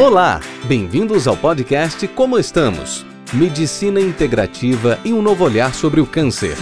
Olá, bem-vindos ao podcast Como Estamos? Medicina integrativa e um novo olhar sobre o câncer.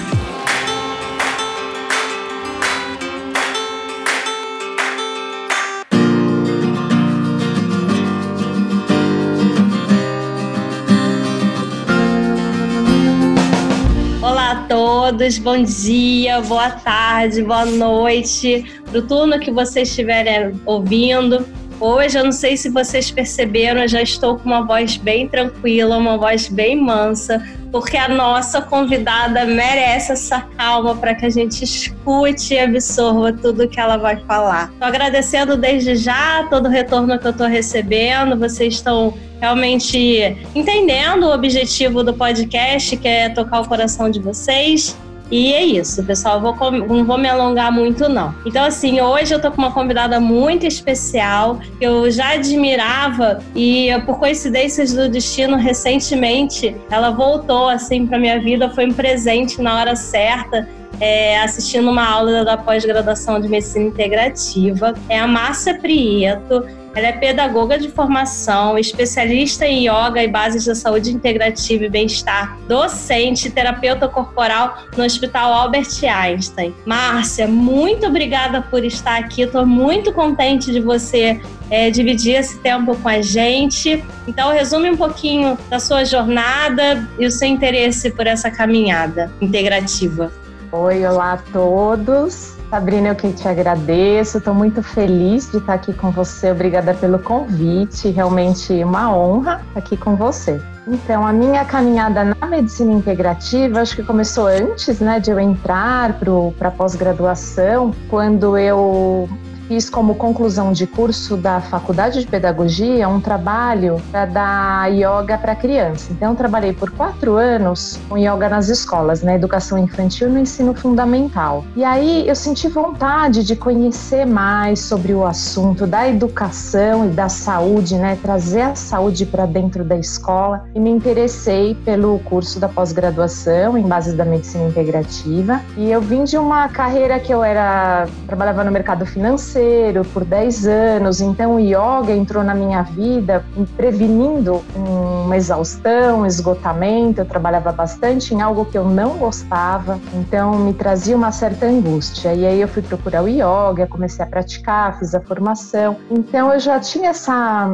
Todos, bom dia, boa tarde, boa noite, para o turno que vocês estiverem ouvindo. Hoje, eu não sei se vocês perceberam, eu já estou com uma voz bem tranquila, uma voz bem mansa, porque a nossa convidada merece essa calma para que a gente escute e absorva tudo que ela vai falar. Estou agradecendo desde já todo o retorno que eu estou recebendo, vocês estão realmente entendendo o objetivo do podcast, que é tocar o coração de vocês. E é isso, pessoal. Vou, não vou me alongar muito, não. Então, assim, hoje eu tô com uma convidada muito especial, que eu já admirava e, por coincidências do destino, recentemente ela voltou, assim, pra minha vida, foi um presente na hora certa. É, assistindo uma aula da pós-graduação de medicina integrativa. É a Márcia Prieto. Ela é pedagoga de formação, especialista em yoga e bases da saúde integrativa e bem-estar, docente, terapeuta corporal no Hospital Albert Einstein. Márcia, muito obrigada por estar aqui. Estou muito contente de você é, dividir esse tempo com a gente. Então, resume um pouquinho da sua jornada e o seu interesse por essa caminhada integrativa. Oi, olá a todos. Sabrina, eu que te agradeço, estou muito feliz de estar aqui com você. Obrigada pelo convite, realmente uma honra estar aqui com você. Então, a minha caminhada na medicina integrativa, acho que começou antes né, de eu entrar para a pós-graduação, quando eu fiz como conclusão de curso da Faculdade de Pedagogia um trabalho para dar yoga para criança. Então, trabalhei por quatro anos com yoga nas escolas, na educação infantil e no ensino fundamental. E aí eu senti vontade de conhecer mais sobre o assunto da educação e da saúde, né? Trazer a saúde para dentro da escola e me interessei pelo curso da pós-graduação em bases da medicina integrativa. E eu vim de uma carreira que eu era trabalhava no mercado financeiro financeiro por 10 anos, então o yoga entrou na minha vida prevenindo uma exaustão, um esgotamento. Eu trabalhava bastante em algo que eu não gostava, então me trazia uma certa angústia. E aí eu fui procurar o yoga, comecei a praticar, fiz a formação. Então eu já tinha essa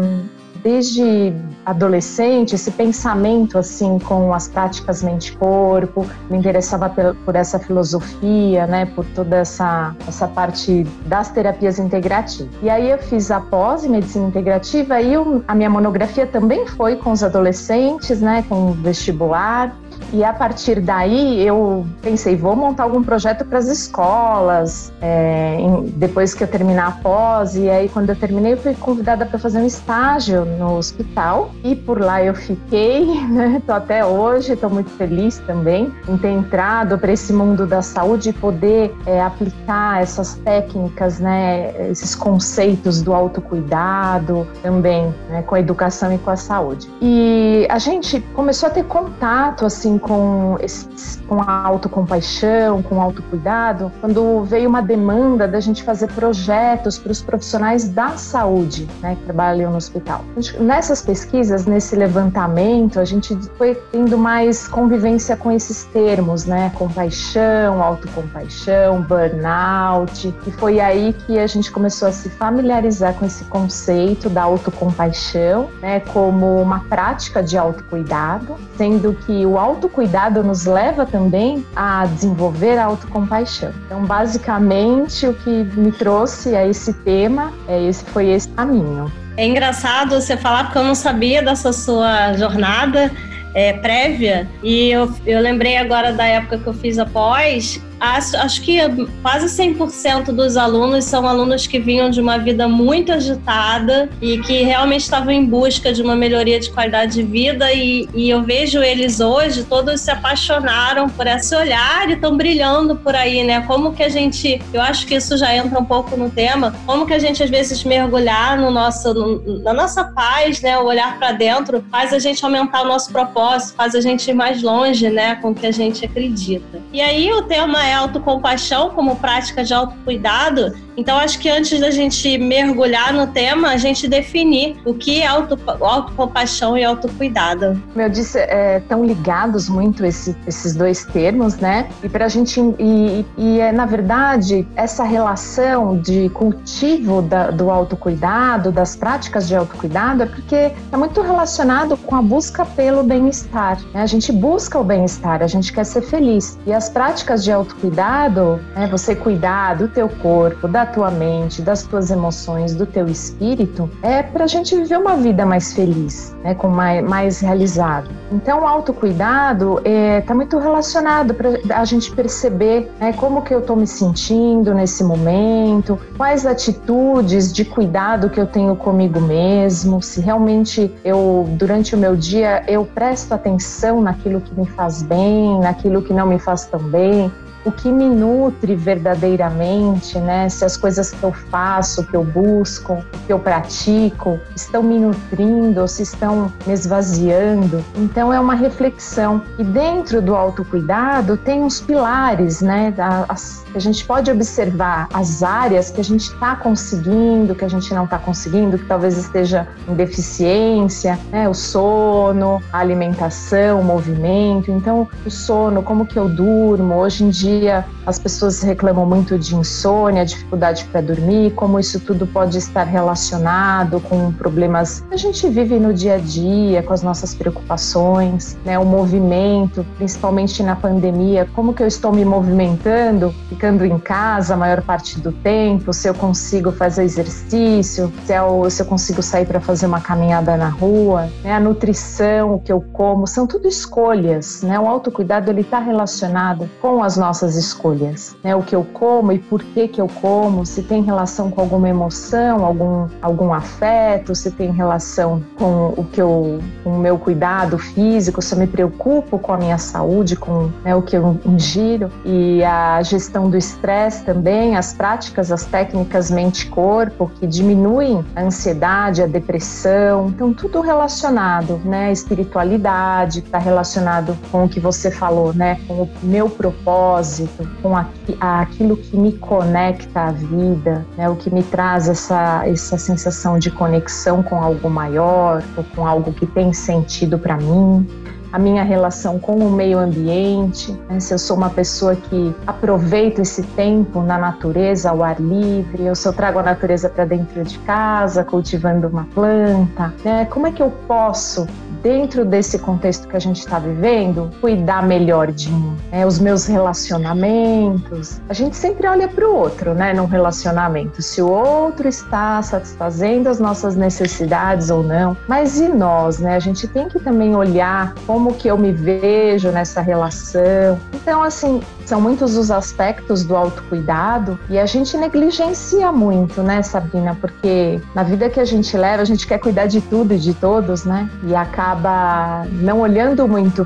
desde adolescente esse pensamento assim com as práticas mente-corpo, me interessava por essa filosofia, né, por toda essa essa parte das terapias integrativas. E aí eu fiz a pós em medicina integrativa e a minha monografia também foi com os adolescentes, né, com vestibular. E a partir daí eu pensei, vou montar algum projeto para as escolas, é, em, depois que eu terminar a pós. E aí, quando eu terminei, eu fui convidada para fazer um estágio no hospital. E por lá eu fiquei, né? Tô até hoje, estou muito feliz também em ter entrado para esse mundo da saúde e poder é, aplicar essas técnicas, né? Esses conceitos do autocuidado também, né? Com a educação e com a saúde. E a gente começou a ter contato, assim, com, esse, com a autocompaixão, com autocuidado, quando veio uma demanda da gente fazer projetos para os profissionais da saúde, né, que trabalham no hospital. Nessas pesquisas, nesse levantamento, a gente foi tendo mais convivência com esses termos, né, compaixão, autocompaixão, burnout, e foi aí que a gente começou a se familiarizar com esse conceito da autocompaixão, né, como uma prática de autocuidado, sendo que o auto autocuidado nos leva também a desenvolver a autocompaixão. Então, basicamente, o que me trouxe a esse tema, é esse foi esse caminho. É engraçado você falar porque eu não sabia dessa sua jornada é, prévia e eu, eu lembrei agora da época que eu fiz a pós Acho, que quase 100% dos alunos são alunos que vinham de uma vida muito agitada e que realmente estavam em busca de uma melhoria de qualidade de vida. E, e eu vejo eles hoje, todos se apaixonaram por esse olhar e estão brilhando por aí, né? Como que a gente, eu acho que isso já entra um pouco no tema, como que a gente às vezes mergulhar no nosso, no, na nossa paz, né? O olhar para dentro faz a gente aumentar o nosso propósito, faz a gente ir mais longe, né? Com o que a gente acredita. E aí o tema é autocompaixão como prática de autocuidado. Então, acho que antes da gente mergulhar no tema, a gente definir o que é auto, autocompaixão e autocuidado. Como eu disse, estão é, ligados muito esse, esses dois termos, né? E para a gente. E, e é, na verdade, essa relação de cultivo da, do autocuidado, das práticas de autocuidado, é porque é muito relacionado com a busca pelo bem-estar. Né? A gente busca o bem-estar, a gente quer ser feliz. E as práticas de autocuidado, né, você cuidar do teu corpo, da tua mente, das tuas emoções, do teu espírito, é para a gente viver uma vida mais feliz, né, com mais, mais realizado. Então, o autocuidado está é, tá muito relacionado para a gente perceber né, como que eu estou me sentindo nesse momento, quais atitudes de cuidado que eu tenho comigo mesmo, se realmente eu, durante o meu dia, eu presto atenção naquilo que me faz bem, naquilo que não me faz tão bem, o que me nutre verdadeiramente, né? Se as coisas que eu faço, que eu busco, que eu pratico, estão me nutrindo ou se estão me esvaziando. Então é uma reflexão. E dentro do autocuidado tem uns pilares, né? As, a gente pode observar as áreas que a gente está conseguindo, que a gente não está conseguindo, que talvez esteja em deficiência, né? O sono, a alimentação, o movimento. Então, o sono, como que eu durmo? Hoje em dia dia as pessoas reclamam muito de insônia, dificuldade para dormir, como isso tudo pode estar relacionado com problemas que a gente vive no dia a dia, com as nossas preocupações, né? O movimento, principalmente na pandemia, como que eu estou me movimentando, ficando em casa a maior parte do tempo, se eu consigo fazer exercício, se eu, se eu consigo sair para fazer uma caminhada na rua, né? A nutrição, o que eu como, são tudo escolhas, né? O autocuidado ele está relacionado com as nossas nossas escolhas, né? O que eu como e por que que eu como, se tem relação com alguma emoção, algum algum afeto, se tem relação com o que eu, com o meu cuidado físico, se eu me preocupo com a minha saúde, com né, o que eu ingiro e a gestão do estresse também, as práticas, as técnicas mente-corpo que diminuem a ansiedade, a depressão, então tudo relacionado, né? Espiritualidade está relacionado com o que você falou, né? Com o meu propósito propósito, com aquilo que me conecta à vida, né? o que me traz essa, essa sensação de conexão com algo maior, ou com algo que tem sentido para mim a minha relação com o meio ambiente, né? se eu sou uma pessoa que aproveito esse tempo na natureza, ao ar livre, eu trago a natureza para dentro de casa, cultivando uma planta, né? como é que eu posso dentro desse contexto que a gente está vivendo, cuidar melhor de mim, né? os meus relacionamentos. A gente sempre olha para o outro, né, num relacionamento, se o outro está satisfazendo as nossas necessidades ou não. Mas e nós, né? A gente tem que também olhar como que eu me vejo nessa relação. Então, assim, são muitos os aspectos do autocuidado e a gente negligencia muito, né, Sabrina? Porque na vida que a gente leva, a gente quer cuidar de tudo e de todos, né? E acaba não olhando muito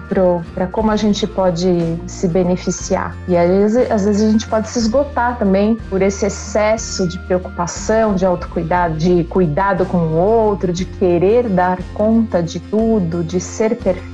para como a gente pode se beneficiar. E às vezes, às vezes a gente pode se esgotar também por esse excesso de preocupação, de autocuidado, de cuidado com o outro, de querer dar conta de tudo, de ser perfeito.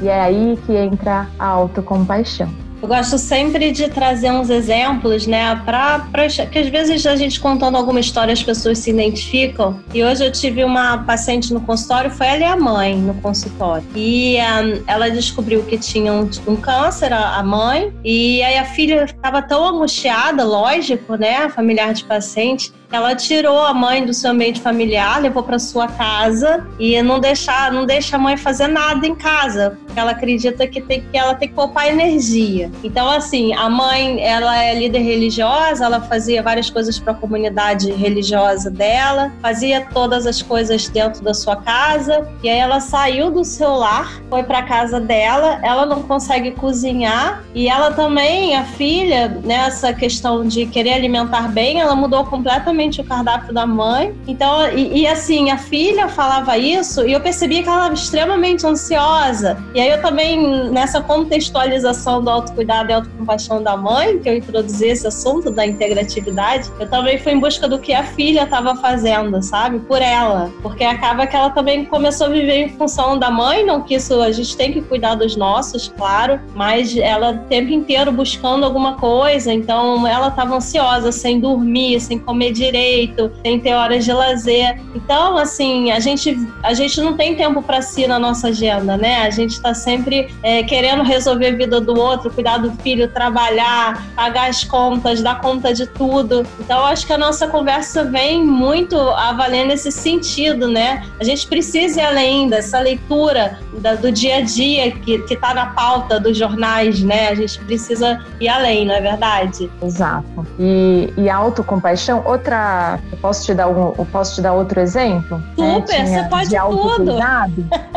E é aí que entra a autocompaixão. Eu gosto sempre de trazer uns exemplos, né, para que às vezes a gente contando alguma história as pessoas se identificam. E hoje eu tive uma paciente no consultório, foi ela e a mãe no consultório. E um, ela descobriu que tinha um, um, câncer, a mãe, e aí a filha estava tão angustiada, lógico, né, familiar de paciente, ela tirou a mãe do seu ambiente familiar, levou para sua casa e não deixar, não deixa a mãe fazer nada em casa, porque ela acredita que tem que ela tem que poupar energia. Então assim, a mãe, ela é líder religiosa, ela fazia várias coisas para a comunidade religiosa dela, fazia todas as coisas dentro da sua casa, e aí ela saiu do seu lar, foi para casa dela, ela não consegue cozinhar e ela também, a filha, nessa questão de querer alimentar bem, ela mudou completamente o cardápio da mãe. Então, e, e, assim, a filha falava isso e eu percebia que ela estava extremamente ansiosa. E aí eu também, nessa contextualização do autocuidado, cuidado e autocompaixão da mãe, que eu introduzi esse assunto da integratividade, eu também fui em busca do que a filha estava fazendo, sabe? Por ela. Porque acaba que ela também começou a viver em função da mãe, não que isso a gente tem que cuidar dos nossos, claro, mas ela o tempo inteiro buscando alguma coisa, então ela estava ansiosa, sem dormir, sem comer direito, sem ter horas de lazer. Então, assim, a gente, a gente não tem tempo para si na nossa agenda, né? A gente está sempre é, querendo resolver a vida do outro, cuidar do filho, trabalhar, pagar as contas, dar conta de tudo. Então, acho que a nossa conversa vem muito a valer nesse sentido, né? A gente precisa ir além dessa leitura da, do dia a dia que está na pauta dos jornais, né? A gente precisa ir além, não é verdade? Exato. E, e autocompaixão, outra. Eu posso te dar um, eu posso te dar outro exemplo? Né? Super, né? você pode de tudo.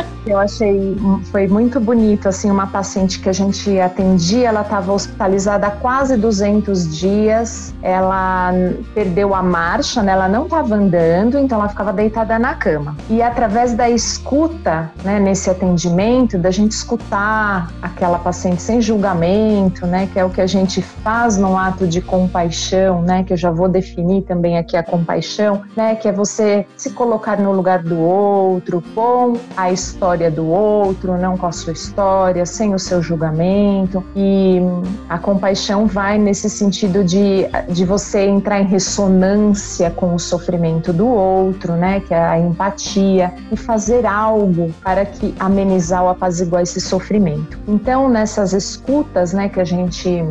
eu achei foi muito bonito assim uma paciente que a gente atendia ela estava hospitalizada há quase 200 dias ela perdeu a marcha né? ela não estava andando então ela ficava deitada na cama e através da escuta né, nesse atendimento da gente escutar aquela paciente sem julgamento né que é o que a gente faz no ato de compaixão né que eu já vou definir também aqui a compaixão né que é você se colocar no lugar do outro com a história história do outro, não com a sua história, sem o seu julgamento. E a compaixão vai nesse sentido de, de você entrar em ressonância com o sofrimento do outro, né? Que é a empatia, e fazer algo para que amenizar ou apaziguar esse sofrimento. Então, nessas escutas, né, que a gente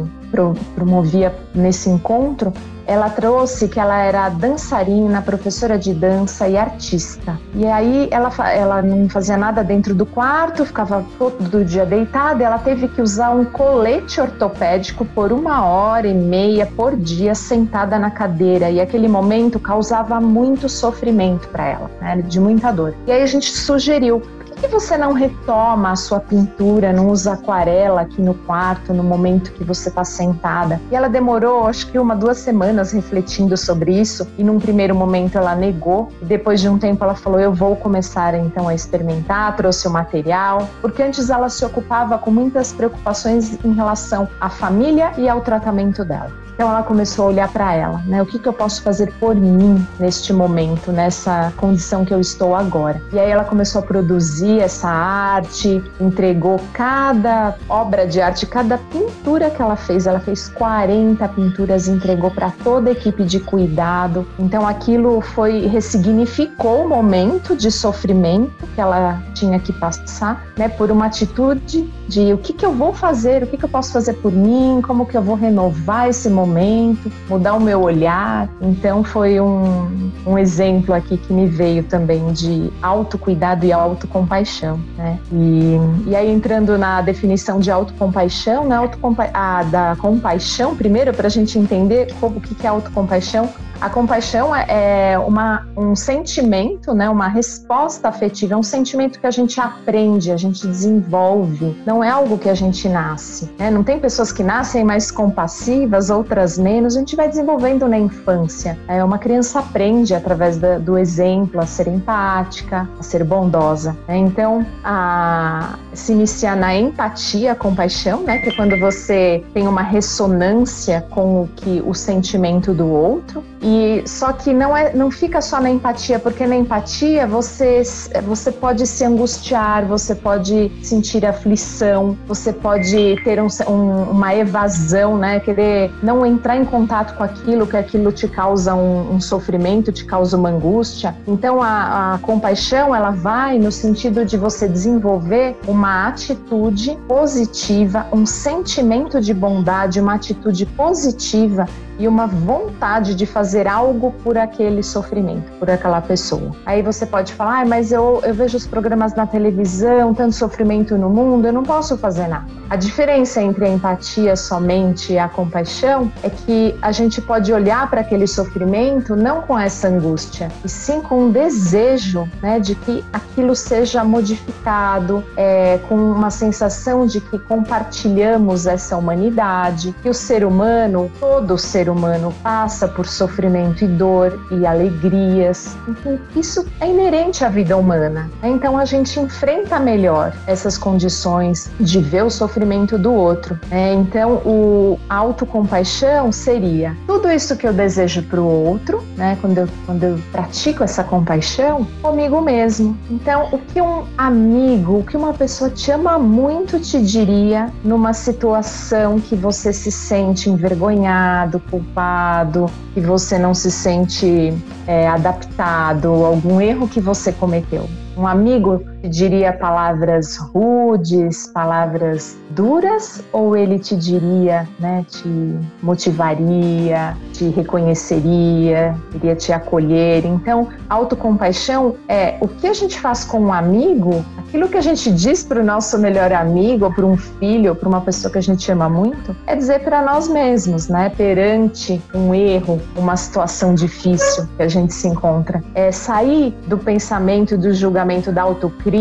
promovia nesse encontro, ela trouxe que ela era dançarina, professora de dança e artista. E aí ela, ela não fazia nada dentro do quarto, ficava todo dia deitada. ela teve que usar um colete ortopédico por uma hora e meia por dia sentada na cadeira. E aquele momento causava muito sofrimento para ela, né, de muita dor. E aí a gente sugeriu que você não retoma a sua pintura, não usa aquarela aqui no quarto, no momento que você está sentada? E ela demorou, acho que uma, duas semanas refletindo sobre isso, e num primeiro momento ela negou, e depois de um tempo ela falou: Eu vou começar então a experimentar, trouxe o material, porque antes ela se ocupava com muitas preocupações em relação à família e ao tratamento dela. Então ela começou a olhar para ela, né? O que, que eu posso fazer por mim neste momento, nessa condição que eu estou agora? E aí ela começou a produzir essa arte, entregou cada obra de arte, cada pintura que ela fez. Ela fez 40 pinturas, entregou para toda a equipe de cuidado. Então aquilo foi ressignificou o momento de sofrimento que ela tinha que passar, né? Por uma atitude de o que, que eu vou fazer, o que, que eu posso fazer por mim, como que eu vou renovar esse momento mudar o meu olhar. Então foi um, um exemplo aqui que me veio também de autocuidado e autocompaixão, né? E, e aí entrando na definição de autocompaixão, né? Autocompa a, da compaixão, primeiro para a gente entender como, o que é autocompaixão, a compaixão é, é uma, um sentimento, né, uma resposta afetiva, é um sentimento que a gente aprende, a gente desenvolve, não é algo que a gente nasce. Né? Não tem pessoas que nascem mais compassivas, outras menos, a gente vai desenvolvendo na infância. É, uma criança aprende através da, do exemplo a ser empática, a ser bondosa. Né? Então, a, se inicia na empatia, a compaixão, né, que é quando você tem uma ressonância com o que o sentimento do outro. E só que não é, não fica só na empatia, porque na empatia você você pode se angustiar, você pode sentir aflição, você pode ter um, um, uma evasão, né? Querer não entrar em contato com aquilo, que aquilo te causa um, um sofrimento, te causa uma angústia. Então a, a compaixão ela vai no sentido de você desenvolver uma atitude positiva, um sentimento de bondade, uma atitude positiva e uma vontade de fazer algo por aquele sofrimento, por aquela pessoa. Aí você pode falar, ah, mas eu, eu vejo os programas na televisão, tanto sofrimento no mundo, eu não posso fazer nada. A diferença entre a empatia somente e a compaixão é que a gente pode olhar para aquele sofrimento não com essa angústia, e sim com um desejo né, de que aquilo seja modificado, é, com uma sensação de que compartilhamos essa humanidade, que o ser humano, todo ser ser humano passa por sofrimento e dor e alegrias. Então, isso é inerente à vida humana. Então, a gente enfrenta melhor essas condições de ver o sofrimento do outro. Né? Então, o autocompaixão seria tudo isso que eu desejo para o outro, né? quando, eu, quando eu pratico essa compaixão, comigo mesmo. Então, o que um amigo, o que uma pessoa te ama muito te diria numa situação que você se sente envergonhado, culpado, que você não se sente é, adaptado, algum erro que você cometeu. Um amigo diria palavras rudes, palavras duras, ou ele te diria, né, te motivaria, te reconheceria, iria te acolher? Então, autocompaixão é o que a gente faz com um amigo, aquilo que a gente diz para o nosso melhor amigo, ou para um filho, ou para uma pessoa que a gente ama muito, é dizer para nós mesmos, né, perante um erro, uma situação difícil que a gente se encontra. É sair do pensamento, do julgamento, da autocrítica,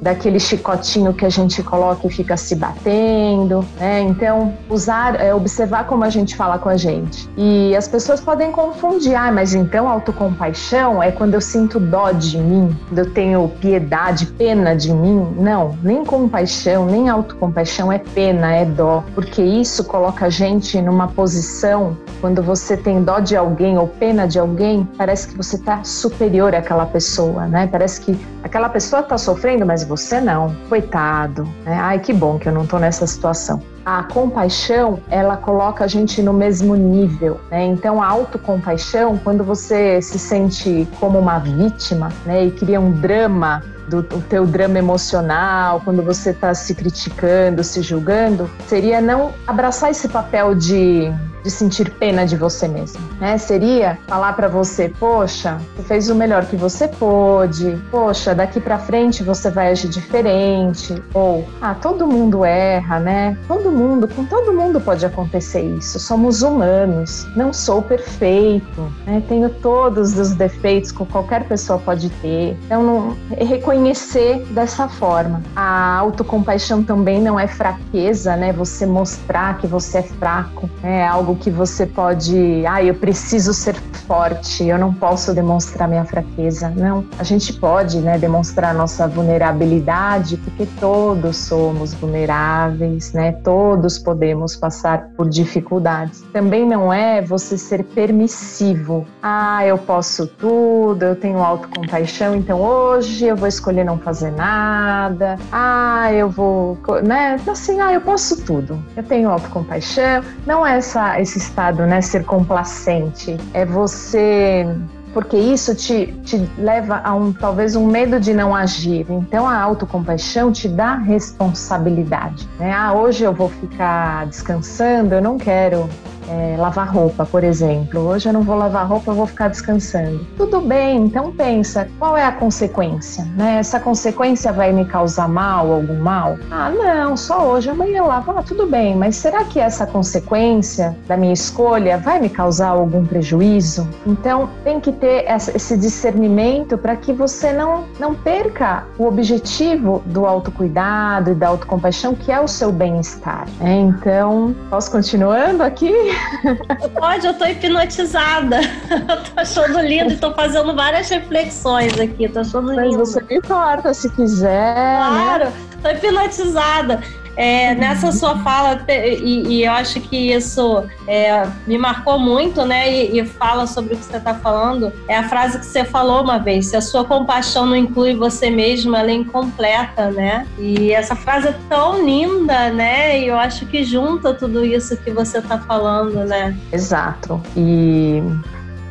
daquele chicotinho que a gente coloca e fica se batendo, né? Então, usar, é, observar como a gente fala com a gente. E as pessoas podem confundir, ah, mas então autocompaixão é quando eu sinto dó de mim, quando eu tenho piedade, pena de mim. Não, nem compaixão, nem autocompaixão é pena, é dó, porque isso coloca a gente numa posição quando você tem dó de alguém ou pena de alguém, parece que você está superior àquela pessoa, né? Parece que aquela pessoa está sofrendo, mas você não. Coitado, né? Ai, que bom que eu não estou nessa situação. A compaixão, ela coloca a gente no mesmo nível, né? Então, a autocompaixão, quando você se sente como uma vítima, né, e cria um drama do, do teu drama emocional, quando você está se criticando, se julgando, seria não abraçar esse papel de de sentir pena de você mesmo, né? Seria falar para você, poxa, você fez o melhor que você pôde, poxa, daqui para frente você vai agir diferente, ou ah, todo mundo erra, né? Todo mundo, com todo mundo pode acontecer isso. Somos humanos, não sou perfeito, né? Tenho todos os defeitos que qualquer pessoa pode ter. Então, não, reconhecer dessa forma. A autocompaixão também não é fraqueza, né? Você mostrar que você é fraco, né? é algo que você pode, ah, eu preciso ser forte, eu não posso demonstrar minha fraqueza. Não, a gente pode, né, demonstrar nossa vulnerabilidade, porque todos somos vulneráveis, né? Todos podemos passar por dificuldades. Também não é você ser permissivo. Ah, eu posso tudo, eu tenho autocompaixão, então hoje eu vou escolher não fazer nada. Ah, eu vou, né? Assim, ah, eu posso tudo. Eu tenho autocompaixão. Não é essa esse estado, né? Ser complacente. É você porque isso te, te leva a um talvez um medo de não agir. Então a autocompaixão te dá responsabilidade. Né? Ah, hoje eu vou ficar descansando, eu não quero é, lavar roupa, por exemplo. Hoje eu não vou lavar roupa, eu vou ficar descansando. Tudo bem, então pensa, qual é a consequência? Né? Essa consequência vai me causar mal, algum mal? Ah, não, só hoje, amanhã eu lavo. Ah, tudo bem, mas será que essa consequência da minha escolha vai me causar algum prejuízo? Então tem que ter esse discernimento para que você não, não perca o objetivo do autocuidado e da autocompaixão, que é o seu bem-estar. Né? Então, posso continuando aqui? Pode, eu tô hipnotizada. Eu tô achando lindo e tô fazendo várias reflexões aqui. Tô achando lindo. Mas você me corta se quiser. Né? Claro, né? tô hipnotizada. É, nessa sua fala, e, e, eu acho que isso é, me marcou muito, né? E, e fala sobre o que você está falando, é a frase que você falou uma vez: se a sua compaixão não inclui você mesmo, ela é incompleta, né? E essa frase é tão linda, né? E eu acho que junta tudo isso que você está falando, né? Exato. E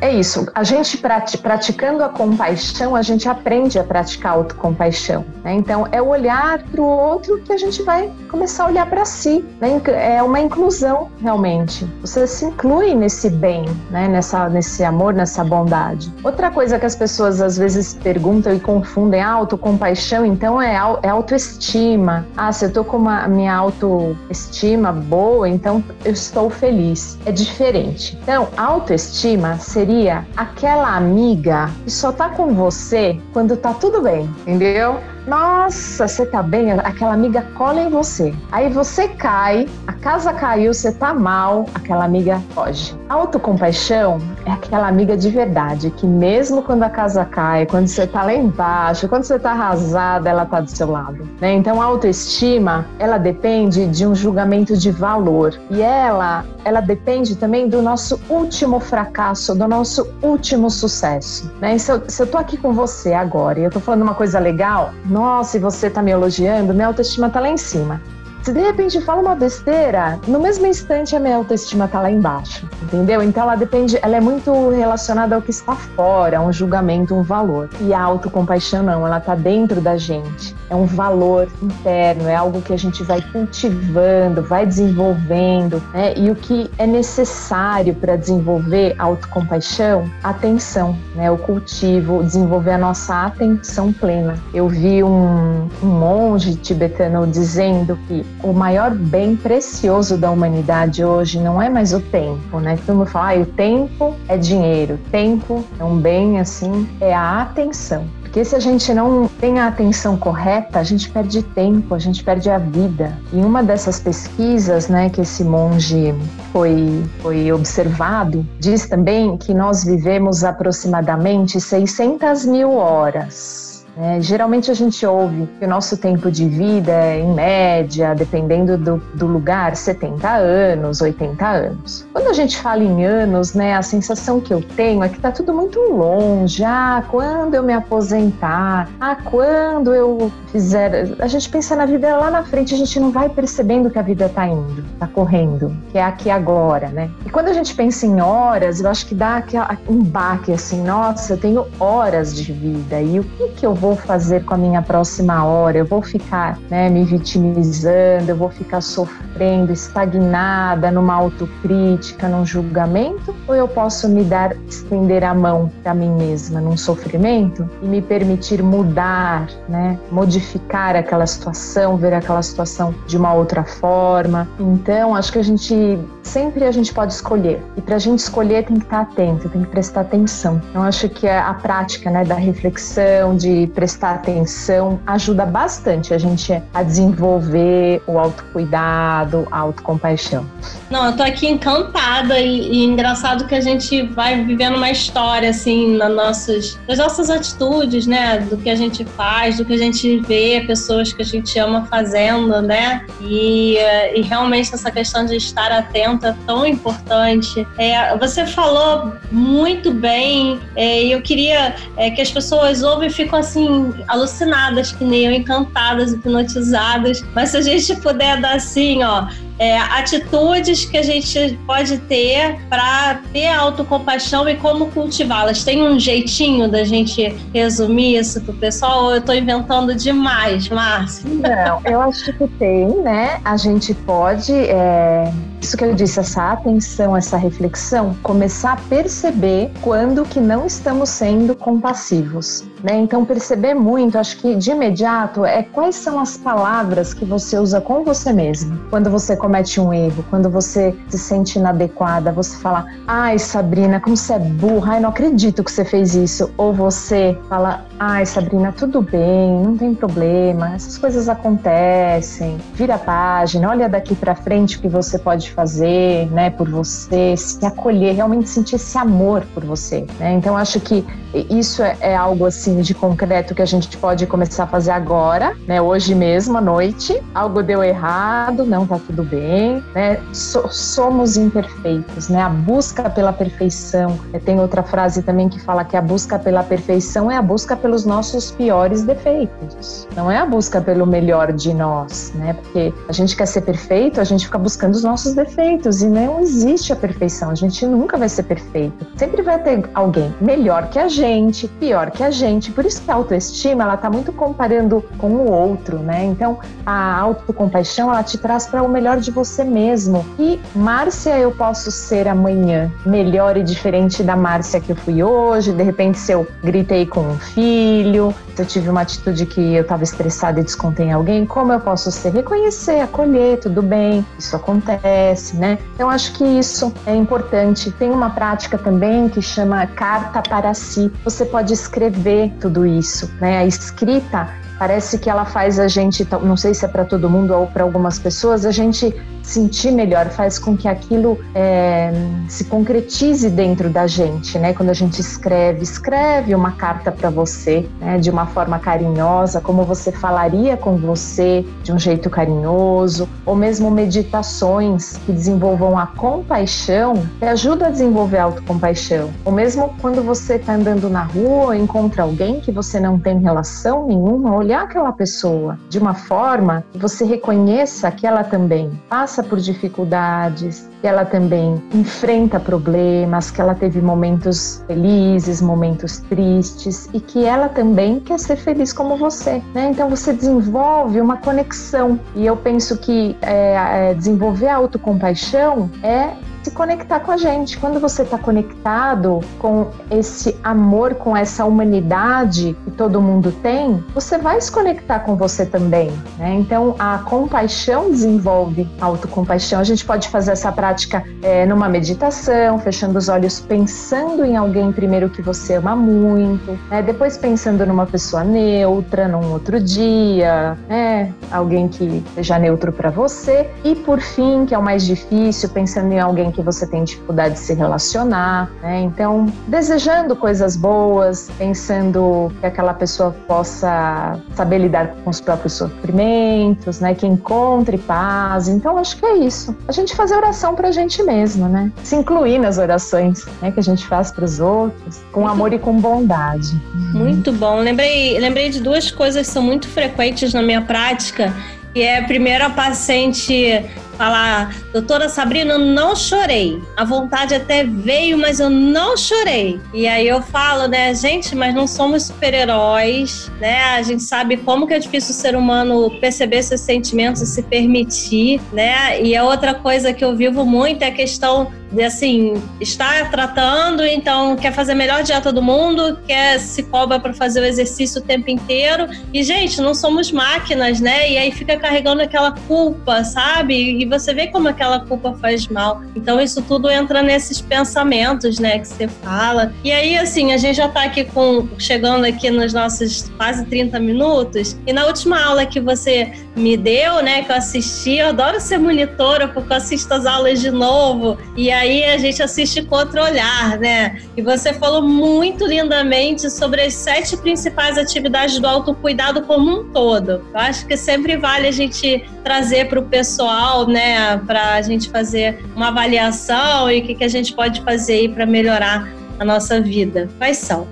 é isso. A gente praticando a compaixão, a gente aprende a praticar a autocompaixão. Né? Então, é olhar para o outro que a gente vai começar a olhar para si. Né? É uma inclusão, realmente. Você se inclui nesse bem, né? nessa, nesse amor, nessa bondade. Outra coisa que as pessoas às vezes perguntam e confundem: ah, autocompaixão, então é, é autoestima. Ah, se eu estou com a minha autoestima boa, então eu estou feliz. É diferente. Então, autoestima seria seria aquela amiga que só tá com você quando tá tudo bem, entendeu? Nossa, você tá bem? Aquela amiga cola em você. Aí você cai, a casa caiu, você tá mal, aquela amiga foge. Autocompaixão é aquela amiga de verdade, que mesmo quando a casa cai, quando você tá lá embaixo, quando você tá arrasada, ela tá do seu lado. Né? Então a autoestima, ela depende de um julgamento de valor. E ela, ela depende também do nosso último fracasso, do nosso último sucesso. Né? Se, eu, se eu tô aqui com você agora e eu tô falando uma coisa legal, nossa, e você tá me elogiando, minha autoestima tá lá em cima. Se de repente fala uma besteira, no mesmo instante a minha autoestima tá lá embaixo, entendeu? Então ela depende, ela é muito relacionada ao que está fora, um julgamento, um valor. E a autocompaixão não, ela tá dentro da gente. É um valor interno, é algo que a gente vai cultivando, vai desenvolvendo, né? E o que é necessário para desenvolver a autocompaixão? Atenção, né? O cultivo, desenvolver a nossa atenção plena. Eu vi um, um monge tibetano dizendo que o maior bem precioso da humanidade hoje não é mais o tempo, né? Todo mundo fala, ah, o tempo é dinheiro, tempo é um bem assim, é a atenção. Porque se a gente não tem a atenção correta, a gente perde tempo, a gente perde a vida. Em uma dessas pesquisas, né, que esse monge foi, foi observado, diz também que nós vivemos aproximadamente 600 mil horas é, geralmente a gente ouve que o nosso tempo de vida é, em média, dependendo do, do, lugar, 70 anos, 80 anos. Quando a gente fala em anos, né, a sensação que eu tenho é que está tudo muito longe. Ah, quando eu me aposentar? Ah, quando eu fizer. A gente pensa na vida lá na frente, a gente não vai percebendo que a vida está indo, está correndo, que é aqui agora, né? E quando a gente pensa em horas, eu acho que dá um baque assim, nossa, eu tenho horas de vida e o que, que eu vou vou fazer com a minha próxima hora? Eu vou ficar né, me vitimizando, eu vou ficar sofrendo, estagnada numa autocrítica, num julgamento? Ou eu posso me dar, estender a mão para mim mesma num sofrimento e me permitir mudar, né, modificar aquela situação, ver aquela situação de uma outra forma? Então, acho que a gente sempre a gente pode escolher. E para a gente escolher tem que estar atento, tem que prestar atenção. Então, acho que a prática né, da reflexão, de prestar atenção ajuda bastante a gente a desenvolver o autocuidado, a autocompaixão. Não, eu tô aqui encantada e, e, engraçado que a gente vai vivendo uma história assim nas nossas, nas nossas atitudes, né? Do que a gente faz, do que a gente vê pessoas que a gente ama fazendo, né? E, e realmente essa questão de estar atento é tão importante. É, você falou muito bem é, e eu queria é, que as pessoas ouvem e ficam assim assim, alucinadas, que nem eu, encantadas, hipnotizadas. Mas se a gente puder dar assim, ó, é, atitudes que a gente pode ter para ter autocompaixão e como cultivá-las. Tem um jeitinho da gente resumir isso para o pessoal ou eu estou inventando demais, Márcia? Não, eu acho que tem, né? A gente pode, é, isso que eu disse, essa atenção, essa reflexão, começar a perceber quando que não estamos sendo compassivos. Né? Então, perceber muito, acho que de imediato, é quais são as palavras que você usa com você mesmo. Quando você comete um erro, quando você se sente inadequada, você fala, ai Sabrina, como você é burra, ai não acredito que você fez isso. Ou você fala, ai Sabrina, tudo bem, não tem problema, essas coisas acontecem. Vira a página, olha daqui para frente o que você pode fazer, né, por você, se acolher, realmente sentir esse amor por você. Né? Então acho que isso é, é algo assim de concreto que a gente pode começar a fazer agora, né, hoje mesmo à noite. Algo deu errado, não tá tudo bem né? So, somos imperfeitos, né? A busca pela perfeição. Tem outra frase também que fala que a busca pela perfeição é a busca pelos nossos piores defeitos. Não é a busca pelo melhor de nós, né? Porque a gente quer ser perfeito, a gente fica buscando os nossos defeitos e não existe a perfeição. A gente nunca vai ser perfeito. Sempre vai ter alguém melhor que a gente, pior que a gente. Por isso que a autoestima, ela tá muito comparando com o outro, né? Então, a autocompaixão, ela te traz para o melhor de você mesmo. E Márcia eu posso ser amanhã melhor e diferente da Márcia que eu fui hoje. De repente, se eu gritei com um filho, se eu tive uma atitude que eu estava estressada e descontei em alguém, como eu posso ser? Reconhecer, acolher, tudo bem, isso acontece, né? Então, acho que isso é importante. Tem uma prática também que chama carta para si. Você pode escrever tudo isso, né? A escrita parece que ela faz a gente, não sei se é para todo mundo ou para algumas pessoas, a gente sentir melhor, faz com que aquilo é, se concretize dentro da gente, né? Quando a gente escreve, escreve uma carta para você, né? De uma forma carinhosa, como você falaria com você, de um jeito carinhoso, ou mesmo meditações que desenvolvam a compaixão, que ajuda a desenvolver a autocompaixão. Ou mesmo quando você está andando na rua, encontra alguém que você não tem relação nenhuma, olhar aquela pessoa de uma forma que você reconheça que ela também passa por dificuldades, que ela também enfrenta problemas, que ela teve momentos felizes, momentos tristes e que ela também quer ser feliz como você. Né? Então você desenvolve uma conexão e eu penso que é, é, desenvolver a autocompaixão é se conectar com a gente. Quando você está conectado com esse amor, com essa humanidade que todo mundo tem, você vai se conectar com você também. Né? Então, a compaixão desenvolve autocompaixão. A gente pode fazer essa prática é, numa meditação, fechando os olhos, pensando em alguém primeiro que você ama muito, né? depois pensando numa pessoa neutra, num outro dia, né? alguém que seja neutro para você, e por fim, que é o mais difícil, pensando em alguém que você tem dificuldade de se relacionar, né? Então, desejando coisas boas, pensando que aquela pessoa possa saber lidar com os próprios sofrimentos, né? Que encontre paz. Então, acho que é isso. A gente fazer oração para a gente mesmo, né? Se incluir nas orações, né? Que a gente faz para os outros, com amor e com bondade. Muito bom. Lembrei, lembrei de duas coisas que são muito frequentes na minha prática. E é primeiro a paciente falar, doutora Sabrina, não chorei. A vontade até veio, mas eu não chorei. E aí eu falo, né, gente, mas não somos super-heróis, né? A gente sabe como que é difícil o ser humano perceber seus sentimentos e se permitir, né? E a outra coisa que eu vivo muito é a questão de assim, estar tratando, então quer fazer a melhor dieta do mundo, quer se cobra para fazer o exercício o tempo inteiro. E, gente, não somos máquinas, né? E aí fica carregando aquela culpa, sabe? E você vê como aquela culpa faz mal. Então, isso tudo entra nesses pensamentos, né, que você fala. E aí, assim, a gente já está aqui com chegando aqui nos nossos quase 30 minutos. E na última aula que você me deu, né, que eu assisti, eu adoro ser monitora porque eu assisto as aulas de novo. E aí a gente assiste com outro olhar, né? E você falou muito lindamente sobre as sete principais atividades do autocuidado como um todo. Eu acho que sempre vale a gente trazer para o pessoal, né, para a gente fazer uma avaliação e o que, que a gente pode fazer aí para melhorar a nossa vida. Quais são?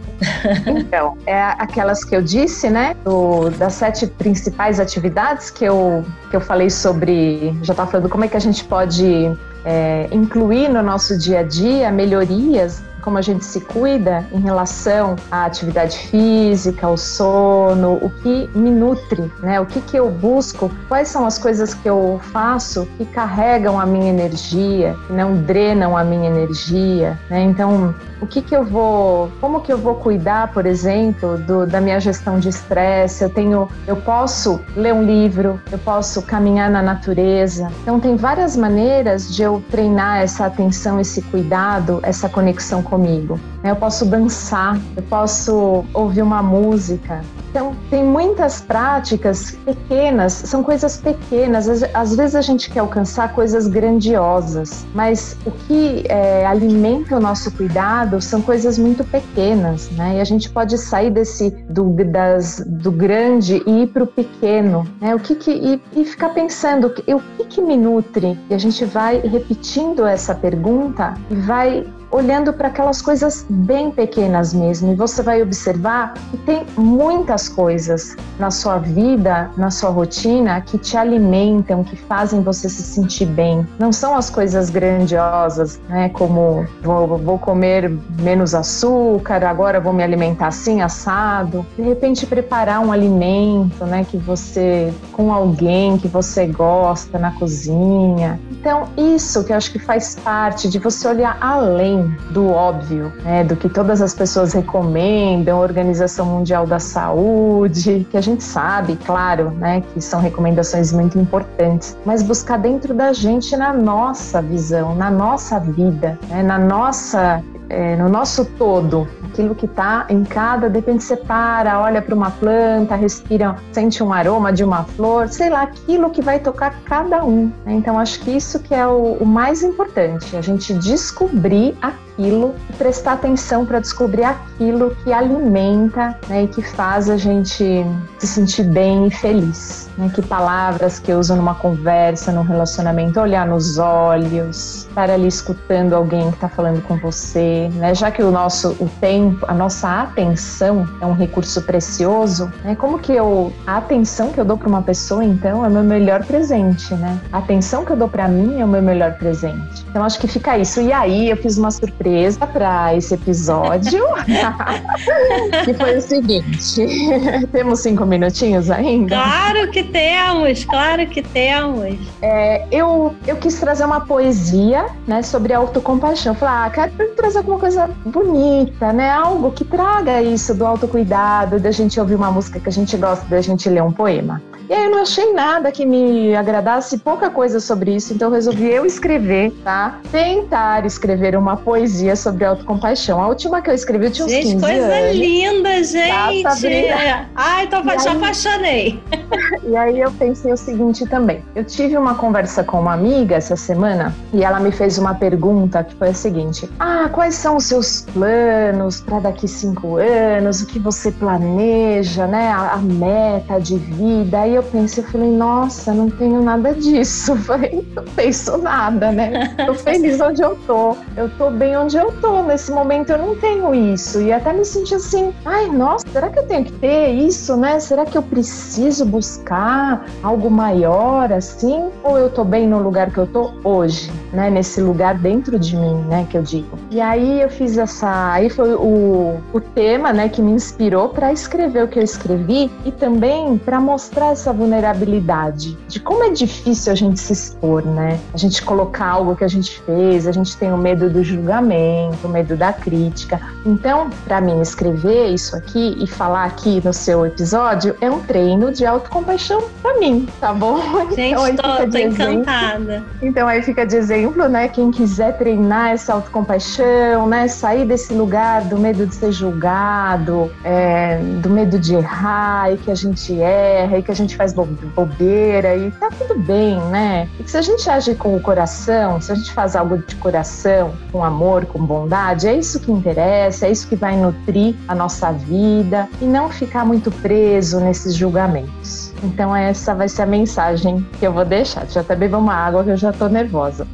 Então, é aquelas que eu disse, né? Do, das sete principais atividades que eu, que eu falei sobre. Já estava falando como é que a gente pode é, incluir no nosso dia a dia melhorias como a gente se cuida em relação à atividade física, ao sono, o que me nutre, né? O que, que eu busco, quais são as coisas que eu faço que carregam a minha energia, que não drenam a minha energia, né? Então, o que que eu vou, como que eu vou cuidar, por exemplo, do, da minha gestão de estresse? Eu tenho, eu posso ler um livro, eu posso caminhar na natureza. Então, tem várias maneiras de eu treinar essa atenção, esse cuidado, essa conexão com comigo. Eu posso dançar, eu posso ouvir uma música. Então, tem muitas práticas pequenas, são coisas pequenas. Às vezes a gente quer alcançar coisas grandiosas, mas o que é, alimenta o nosso cuidado são coisas muito pequenas, né? E a gente pode sair desse do, das, do grande e ir para o pequeno, né? O que, que e, e ficar pensando o que, que me nutre? E a gente vai repetindo essa pergunta e vai olhando para aquelas coisas bem pequenas mesmo. E você vai observar que tem muitas coisas na sua vida, na sua rotina, que te alimentam, que fazem você se sentir bem. Não são as coisas grandiosas, né? Como vou, vou comer menos açúcar, agora vou me alimentar assim, assado. De repente, preparar um alimento, né? Que você, com alguém que você gosta na cozinha. Então, isso que eu acho que faz parte de você olhar além do óbvio, né, do que todas as pessoas recomendam, Organização Mundial da Saúde, que a gente sabe, claro, né, que são recomendações muito importantes, mas buscar dentro da gente na nossa visão, na nossa vida, né, na nossa é, no nosso todo, aquilo que está em cada, de repente você para, olha para uma planta, respira, sente um aroma de uma flor, sei lá, aquilo que vai tocar cada um. Né? Então acho que isso que é o, o mais importante, a gente descobrir aquilo e prestar atenção para descobrir aquilo que alimenta né, e que faz a gente se sentir bem e feliz. Né? Que palavras que eu uso numa conversa, num relacionamento, olhar nos olhos, estar ali escutando alguém que está falando com você, né? Já que o nosso o tempo, a nossa atenção é um recurso precioso, né? Como que eu a atenção que eu dou para uma pessoa então é o meu melhor presente, né? A atenção que eu dou para mim é o meu melhor presente. Então acho que fica isso. E aí eu fiz uma surpresa para esse episódio, que foi o seguinte: temos cinco minutinhos ainda. Claro que temos, claro que temos. É, eu eu quis trazer uma poesia, né, sobre autocompaixão. Falei, ah, quero trazer alguma coisa bonita, né? Algo que traga isso do autocuidado, da gente ouvir uma música que a gente gosta, da gente ler um poema. E aí eu não achei nada que me agradasse, pouca coisa sobre isso, então resolvi eu escrever, tá? Tentar escrever uma poesia sobre autocompaixão. A última que eu escrevi eu tinha uns gente, 15 coisa anos. linda, gente! Tá, Ai, tô, já aí, apaixonei. E aí eu pensei o seguinte também. Eu tive uma conversa com uma amiga essa semana e ela me fez uma pergunta que foi a seguinte: Ah, quais são os seus planos para daqui cinco anos? O que você planeja, né? A, a meta de vida? E eu pensei, eu falei, nossa, não tenho nada disso. Eu falei, não penso nada, né? Tô feliz onde eu tô. Eu tô bem onde eu tô. Nesse momento eu não tenho isso. E até me senti assim, ai, nossa, será que eu tenho que ter isso, né? Será que eu preciso buscar algo maior assim? Ou eu tô bem no lugar que eu tô hoje, né? Nesse lugar dentro de mim, né? Que eu digo. E aí eu fiz essa. Aí foi o, o tema, né? Que me inspirou para escrever o que eu escrevi e também para mostrar essa vulnerabilidade, de como é difícil a gente se expor, né? A gente colocar algo que a gente fez, a gente tem o medo do julgamento, o medo da crítica. Então, para mim, escrever isso aqui e falar aqui no seu episódio é um treino de autocompaixão para mim, tá bom? Gente, então, tô, tô encantada. Então, aí fica de exemplo, né? Quem quiser treinar essa autocompaixão, né? Sair desse lugar do medo de ser julgado, é, do medo de errar e que a gente erra e que a gente faz faz bobeira e tá tudo bem, né? E que se a gente age com o coração, se a gente faz algo de coração, com amor, com bondade, é isso que interessa, é isso que vai nutrir a nossa vida e não ficar muito preso nesses julgamentos. Então essa vai ser a mensagem que eu vou deixar. Deixa eu até beber uma água que eu já tô nervosa.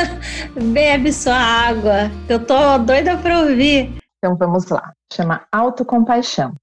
Bebe sua água, eu tô doida para ouvir. Então vamos lá. Chama autocompaixão.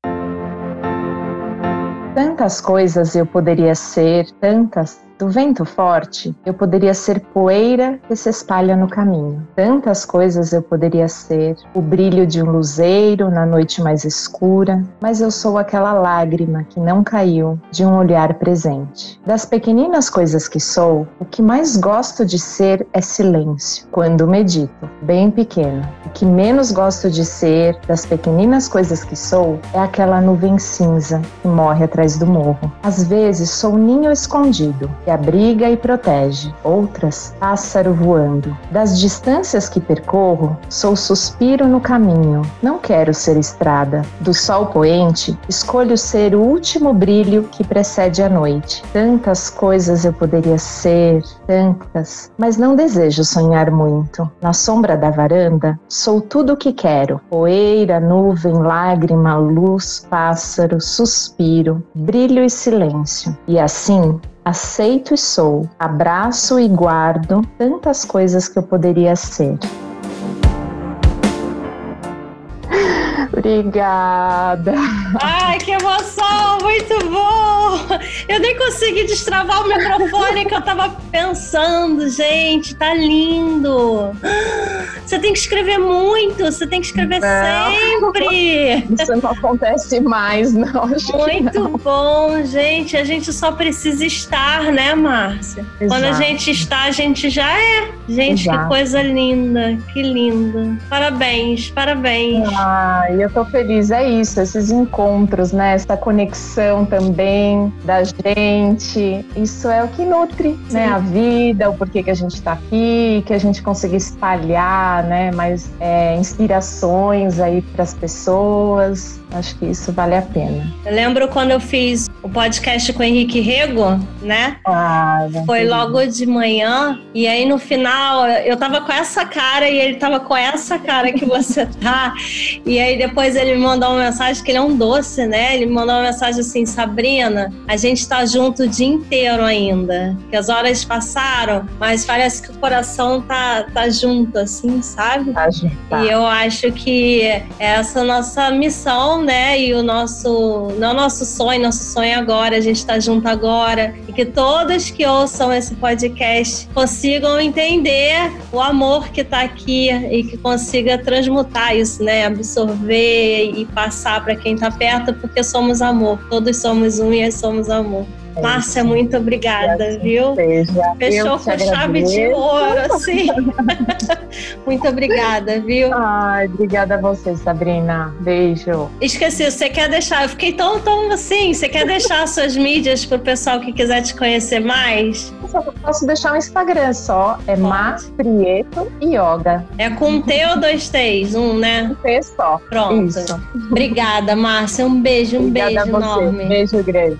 Tantas coisas eu poderia ser, tantas do vento forte, eu poderia ser poeira que se espalha no caminho. Tantas coisas eu poderia ser, o brilho de um luzeiro na noite mais escura, mas eu sou aquela lágrima que não caiu de um olhar presente. Das pequeninas coisas que sou, o que mais gosto de ser é silêncio, quando medito, bem pequeno. O que menos gosto de ser, das pequeninas coisas que sou, é aquela nuvem cinza que morre atrás do morro. Às vezes sou um ninho escondido, que abriga e protege, outras, pássaro voando. Das distâncias que percorro, sou suspiro no caminho, não quero ser estrada. Do sol poente, escolho ser o último brilho que precede a noite. Tantas coisas eu poderia ser, tantas, mas não desejo sonhar muito. Na sombra da varanda, sou tudo o que quero: poeira, nuvem, lágrima, luz, pássaro, suspiro, brilho e silêncio. E assim, aceito e sou, abraço e guardo tantas coisas que eu poderia ser. Obrigada. Ai, que emoção! Muito bom! Eu nem consegui destravar o microfone que eu tava pensando, gente. Tá lindo. Você tem que escrever muito, você tem que escrever não. sempre. Isso não acontece mais, não. Muito não. bom, gente. A gente só precisa estar, né, Márcia? Exato. Quando a gente está, a gente já é. Gente, Exato. que coisa linda, que lindo. Parabéns, parabéns. Ah, Ah, e eu tô feliz, é isso, esses encontros, né? Essa conexão também da gente. Isso é o que nutre, Sim. né? A vida, o porquê que a gente tá aqui, que a gente consiga espalhar, né? Mais é, inspirações aí para as pessoas. Acho que isso vale a pena. Eu lembro quando eu fiz o podcast com o Henrique Rego, né? Ah, Foi logo de manhã. E aí no final eu tava com essa cara e ele tava com essa cara que você tá. E aí depois ele me mandou uma mensagem que ele é um doce, né? Ele me mandou uma mensagem assim: Sabrina, a gente tá junto o dia inteiro ainda. Que as horas passaram, mas parece que o coração tá, tá junto, assim, sabe? Tá junto. Tá. E eu acho que essa nossa missão, né? E o nosso. Não é nosso sonho, nosso sonho agora, a gente tá junto agora. E que todos que ouçam esse podcast consigam entender o amor que tá aqui e que consiga transmutar isso, né? Absorver e passar para quem tá perto, porque somos amor. Todos somos um e somos amor. Márcia, muito obrigada, viu? Seja. Fechou com chave de ouro, assim. muito obrigada, viu? Ai, obrigada a você, Sabrina. Beijo. Esqueci, você quer deixar? Eu fiquei tão, tão assim. Você quer deixar suas mídias para o pessoal que quiser te conhecer mais? Eu posso deixar o Instagram só. É Mar Prieto Yoga. É com T ou dois T's? Um, né? Um T só. Pronto. Isso. Obrigada, Márcia. Um beijo, um Obrigada beijo enorme. Beijo grande.